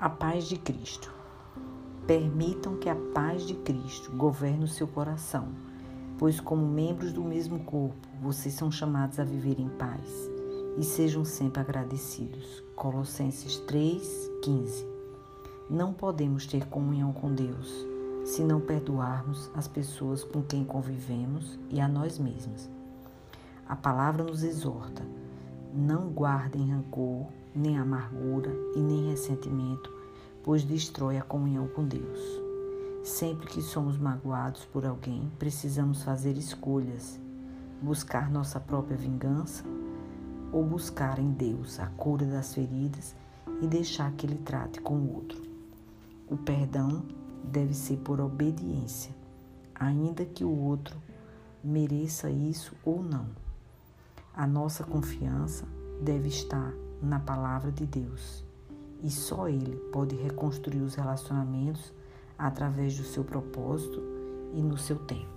A paz de Cristo. Permitam que a paz de Cristo governe o seu coração, pois, como membros do mesmo corpo, vocês são chamados a viver em paz e sejam sempre agradecidos. Colossenses 3:15. Não podemos ter comunhão com Deus se não perdoarmos as pessoas com quem convivemos e a nós mesmos. A palavra nos exorta: não guardem rancor, nem amargura e nem ressentimento, pois destrói a comunhão com Deus. Sempre que somos magoados por alguém, precisamos fazer escolhas, buscar nossa própria vingança ou buscar em Deus a cura das feridas e deixar que Ele trate com o outro. O perdão deve ser por obediência, ainda que o outro mereça isso ou não. A nossa confiança deve estar na palavra de Deus e só Ele pode reconstruir os relacionamentos através do seu propósito e no seu tempo.